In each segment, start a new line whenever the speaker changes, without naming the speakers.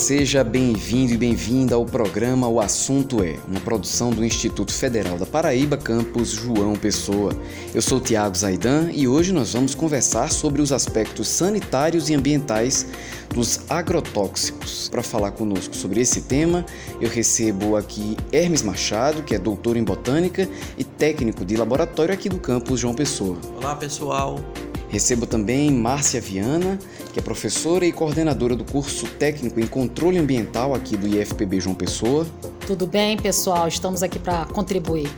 Seja bem-vindo e bem-vinda ao programa O Assunto É, uma produção do Instituto Federal da Paraíba, campus João Pessoa. Eu sou Tiago Zaidan e hoje nós vamos conversar sobre os aspectos sanitários e ambientais dos agrotóxicos. Para falar conosco sobre esse tema, eu recebo aqui Hermes Machado, que é doutor em botânica e técnico de laboratório aqui do campus João Pessoa.
Olá, pessoal.
Recebo também Márcia Viana, que é professora e coordenadora do curso técnico em controle ambiental aqui do IFPB João Pessoa.
Tudo bem, pessoal? Estamos aqui para contribuir.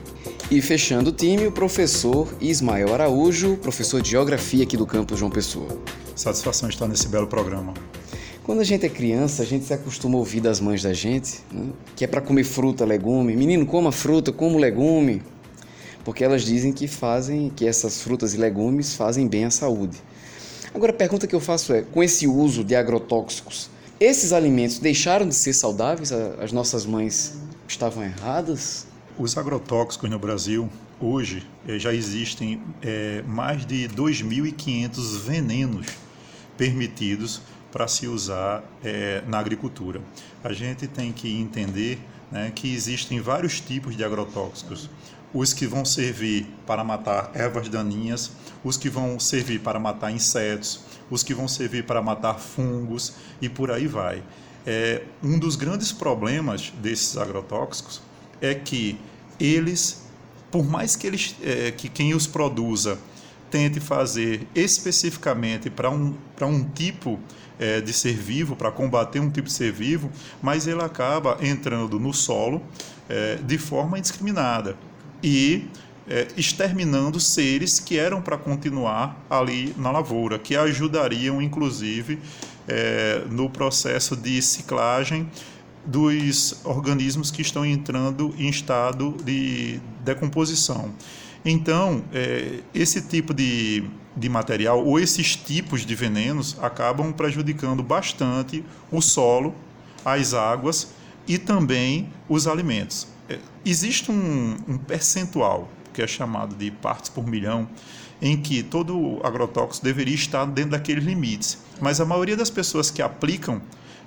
E fechando o time, o professor Ismael Araújo, professor de Geografia aqui do campus João Pessoa.
Satisfação estar nesse belo programa.
Quando a gente é criança, a gente se acostuma a ouvir das mães da gente, né? que é para comer fruta, legume. Menino, coma fruta, como legume porque elas dizem que fazem, que essas frutas e legumes fazem bem à saúde. Agora a pergunta que eu faço é: com esse uso de agrotóxicos, esses alimentos deixaram de ser saudáveis? As nossas mães estavam erradas?
Os agrotóxicos no Brasil hoje eh, já existem é, mais de 2.500 venenos permitidos para se usar é, na agricultura. A gente tem que entender né, que existem vários tipos de agrotóxicos os que vão servir para matar ervas daninhas, os que vão servir para matar insetos, os que vão servir para matar fungos e por aí vai. É, um dos grandes problemas desses agrotóxicos é que eles, por mais que, eles, é, que quem os produza tente fazer especificamente para um, um tipo é, de ser vivo, para combater um tipo de ser vivo, mas ele acaba entrando no solo é, de forma indiscriminada e é, exterminando seres que eram para continuar ali na lavoura, que ajudariam inclusive é, no processo de ciclagem dos organismos que estão entrando em estado de decomposição. Então, é, esse tipo de, de material, ou esses tipos de venenos, acabam prejudicando bastante o solo, as águas e também os alimentos. Existe um, um percentual que é chamado de partes por milhão, em que todo agrotóxico deveria estar dentro daqueles limites. Mas a maioria das pessoas que aplicam,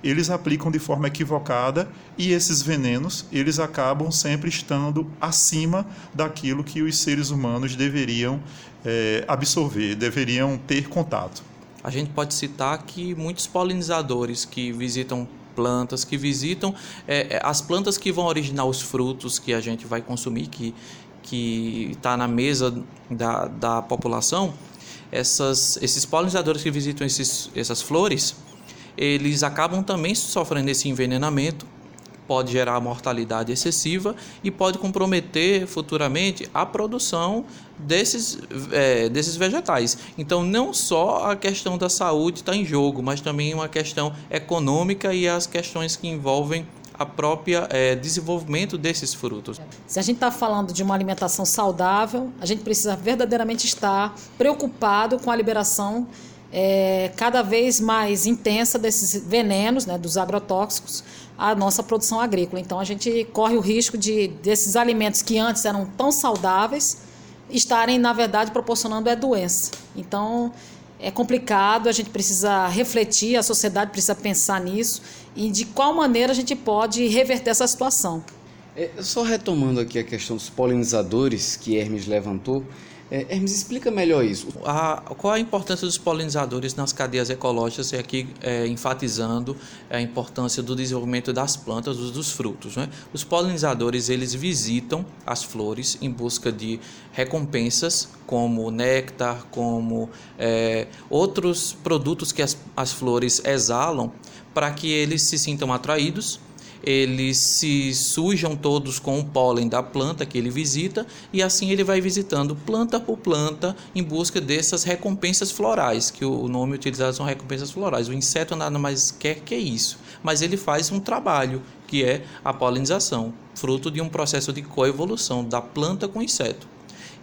eles aplicam de forma equivocada e esses venenos, eles acabam sempre estando acima daquilo que os seres humanos deveriam é, absorver, deveriam ter contato.
A gente pode citar que muitos polinizadores que visitam plantas, que visitam é, é, as plantas que vão originar os frutos que a gente vai consumir, que que está na mesa da, da população, essas, esses polinizadores que visitam esses, essas flores, eles acabam também sofrendo esse envenenamento pode gerar mortalidade excessiva e pode comprometer futuramente a produção desses, é, desses vegetais. Então, não só a questão da saúde está em jogo, mas também uma questão econômica e as questões que envolvem a própria é, desenvolvimento desses frutos.
Se a gente está falando de uma alimentação saudável, a gente precisa verdadeiramente estar preocupado com a liberação é, cada vez mais intensa desses venenos, né, dos agrotóxicos, à nossa produção agrícola. Então a gente corre o risco de desses alimentos que antes eram tão saudáveis estarem, na verdade, proporcionando é doença. Então é complicado, a gente precisa refletir, a sociedade precisa pensar nisso e de qual maneira a gente pode reverter essa situação.
É, só retomando aqui a questão dos polinizadores que Hermes levantou, é, Hermes, explica melhor isso.
A, qual a importância dos polinizadores nas cadeias ecológicas e aqui é, enfatizando a importância do desenvolvimento das plantas, dos, dos frutos. Né? Os polinizadores eles visitam as flores em busca de recompensas como néctar, como é, outros produtos que as, as flores exalam para que eles se sintam atraídos eles se sujam todos com o pólen da planta que ele visita e assim ele vai visitando planta por planta em busca dessas recompensas florais, que o nome utilizado são recompensas florais. O inseto nada mais quer que isso, mas ele faz um trabalho que é a polinização, fruto de um processo de coevolução da planta com o inseto.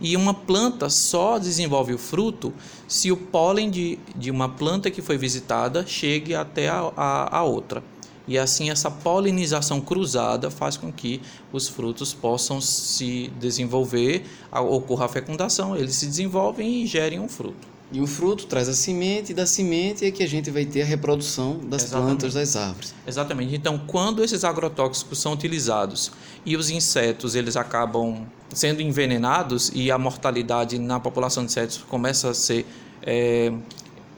E uma planta só desenvolve o fruto se o pólen de, de uma planta que foi visitada chegue até a, a, a outra. E assim essa polinização cruzada faz com que os frutos possam se desenvolver, ocorra a fecundação, eles se desenvolvem e gerem um fruto.
E o fruto traz a semente, e da semente é que a gente vai ter a reprodução das
Exatamente.
plantas das árvores.
Exatamente. Então, quando esses agrotóxicos são utilizados e os insetos eles acabam sendo envenenados e a mortalidade na população de insetos começa a ser é,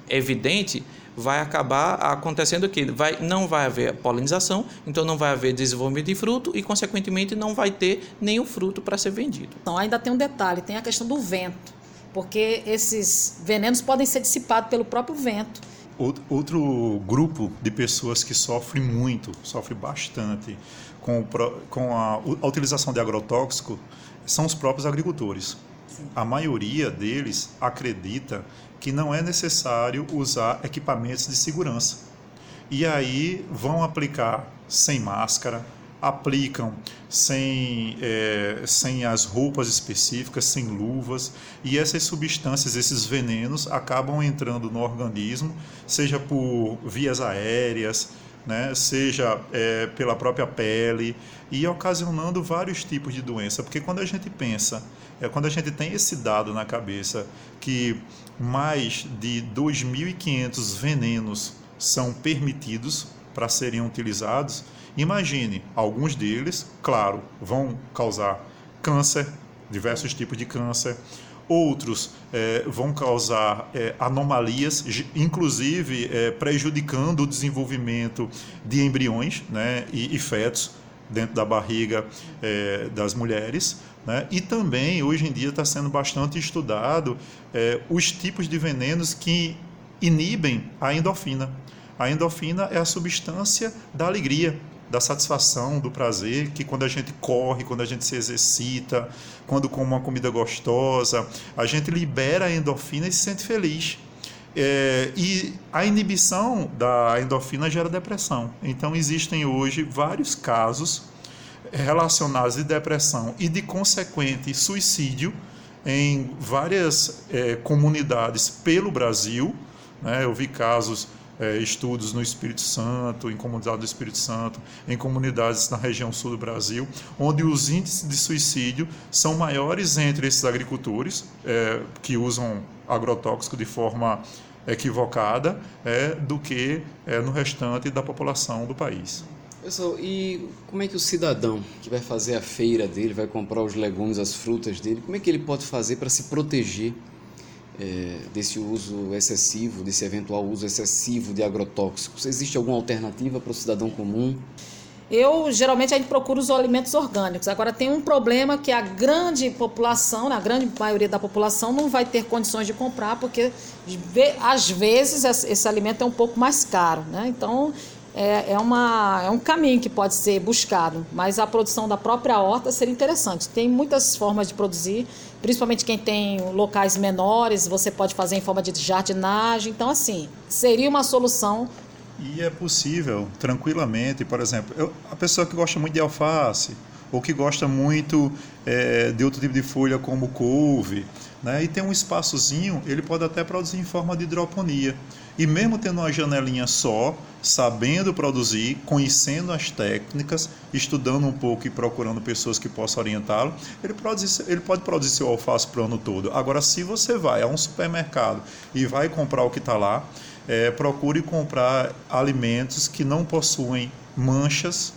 evidente, vai acabar acontecendo que vai, não vai haver polinização, então não vai haver desenvolvimento de fruto e, consequentemente, não vai ter nenhum fruto para ser vendido.
Então, ainda tem um detalhe, tem a questão do vento, porque esses venenos podem ser dissipados pelo próprio vento.
Outro grupo de pessoas que sofre muito, sofre bastante com, o, com a, a, utilização de agrotóxico são os próprios agricultores. Sim. A maioria deles acredita que não é necessário usar equipamentos de segurança. E aí vão aplicar sem máscara, aplicam sem, é, sem as roupas específicas, sem luvas, e essas substâncias, esses venenos, acabam entrando no organismo, seja por vias aéreas, né, seja é, pela própria pele, e ocasionando vários tipos de doença. Porque quando a gente pensa, é, quando a gente tem esse dado na cabeça, que mais de 2.500 venenos são permitidos para serem utilizados, Imagine, alguns deles, claro, vão causar câncer, diversos tipos de câncer, outros é, vão causar é, anomalias, inclusive é, prejudicando o desenvolvimento de embriões né, e, e fetos dentro da barriga das mulheres. Né? E também, hoje em dia, está sendo bastante estudado os tipos de venenos que inibem a endorfina. A endorfina é a substância da alegria, da satisfação, do prazer, que quando a gente corre, quando a gente se exercita, quando come uma comida gostosa, a gente libera a endorfina e se sente feliz. É, e a inibição da endorfina gera depressão. Então, existem hoje vários casos relacionados de depressão e de consequente suicídio em várias é, comunidades pelo Brasil. Né? Eu vi casos é, estudos no Espírito Santo, em comunidades do Espírito Santo, em comunidades na região sul do Brasil, onde os índices de suicídio são maiores entre esses agricultores é, que usam agrotóxico de forma equivocada é, do que é, no restante da população do país.
Pessoal, e como é que o cidadão que vai fazer a feira dele, vai comprar os legumes, as frutas dele, como é que ele pode fazer para se proteger é, desse uso excessivo, desse eventual uso excessivo de agrotóxicos? Existe alguma alternativa para o cidadão comum?
Eu geralmente a gente procura os alimentos orgânicos. Agora tem um problema que a grande população, a grande maioria da população não vai ter condições de comprar porque às vezes esse alimento é um pouco mais caro, né? Então é, é, uma, é um caminho que pode ser buscado, mas a produção da própria horta seria interessante. Tem muitas formas de produzir, principalmente quem tem locais menores, você pode fazer em forma de jardinagem. Então, assim, seria uma solução.
E é possível, tranquilamente, por exemplo, eu, a pessoa que gosta muito de alface, ou que gosta muito é, de outro tipo de folha como couve, né, e tem um espaçozinho, ele pode até produzir em forma de hidroponia. E mesmo tendo uma janelinha só, sabendo produzir, conhecendo as técnicas, estudando um pouco e procurando pessoas que possam orientá-lo, ele, ele pode produzir seu alface para o ano todo. Agora, se você vai a um supermercado e vai comprar o que está lá, é, procure comprar alimentos que não possuem manchas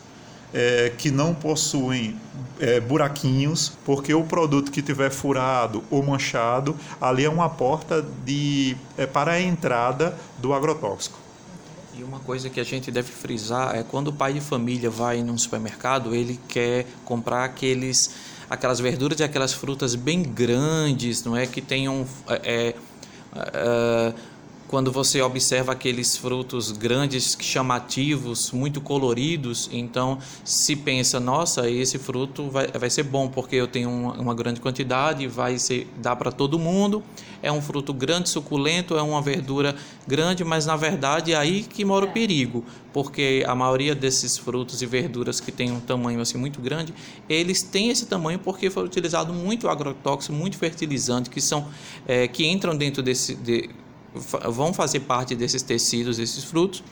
é, que não possuem é, buraquinhos, porque o produto que tiver furado ou manchado, ali é uma porta de, é, para a entrada do agrotóxico.
E uma coisa que a gente deve frisar é quando o pai de família vai num supermercado, ele quer comprar aqueles, aquelas verduras e aquelas frutas bem grandes, não é que tenham é, é, é quando você observa aqueles frutos grandes, chamativos, muito coloridos, então se pensa, nossa, esse fruto vai, vai ser bom porque eu tenho uma, uma grande quantidade, vai ser dá para todo mundo. É um fruto grande, suculento, é uma verdura grande, mas na verdade é aí que mora o é. perigo, porque a maioria desses frutos e verduras que têm um tamanho assim muito grande, eles têm esse tamanho porque foi utilizado muito agrotóxico, muito fertilizante que são é, que entram dentro desse de, vão fazer parte desses tecidos, desses frutos,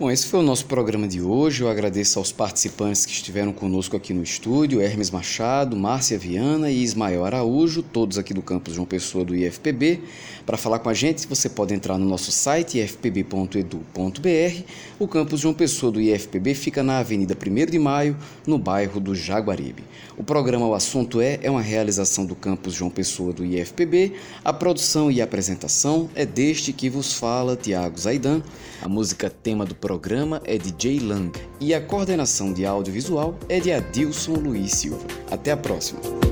Bom, esse foi o nosso programa de hoje. Eu agradeço aos participantes que estiveram conosco aqui no estúdio: Hermes Machado, Márcia Viana e Ismael Araújo, todos aqui do campus João Pessoa do IFPB. Para falar com a gente, você pode entrar no nosso site ifpb.edu.br. O campus João Pessoa do IFPB fica na Avenida 1 de Maio, no bairro do Jaguaribe. O programa O Assunto É é uma realização do campus João Pessoa do IFPB. A produção e a apresentação é deste que vos fala, Tiago Zaidan. A música tema do programa é de Jay Lang e a coordenação de audiovisual é de Adilson Luiz Silva. Até a próxima!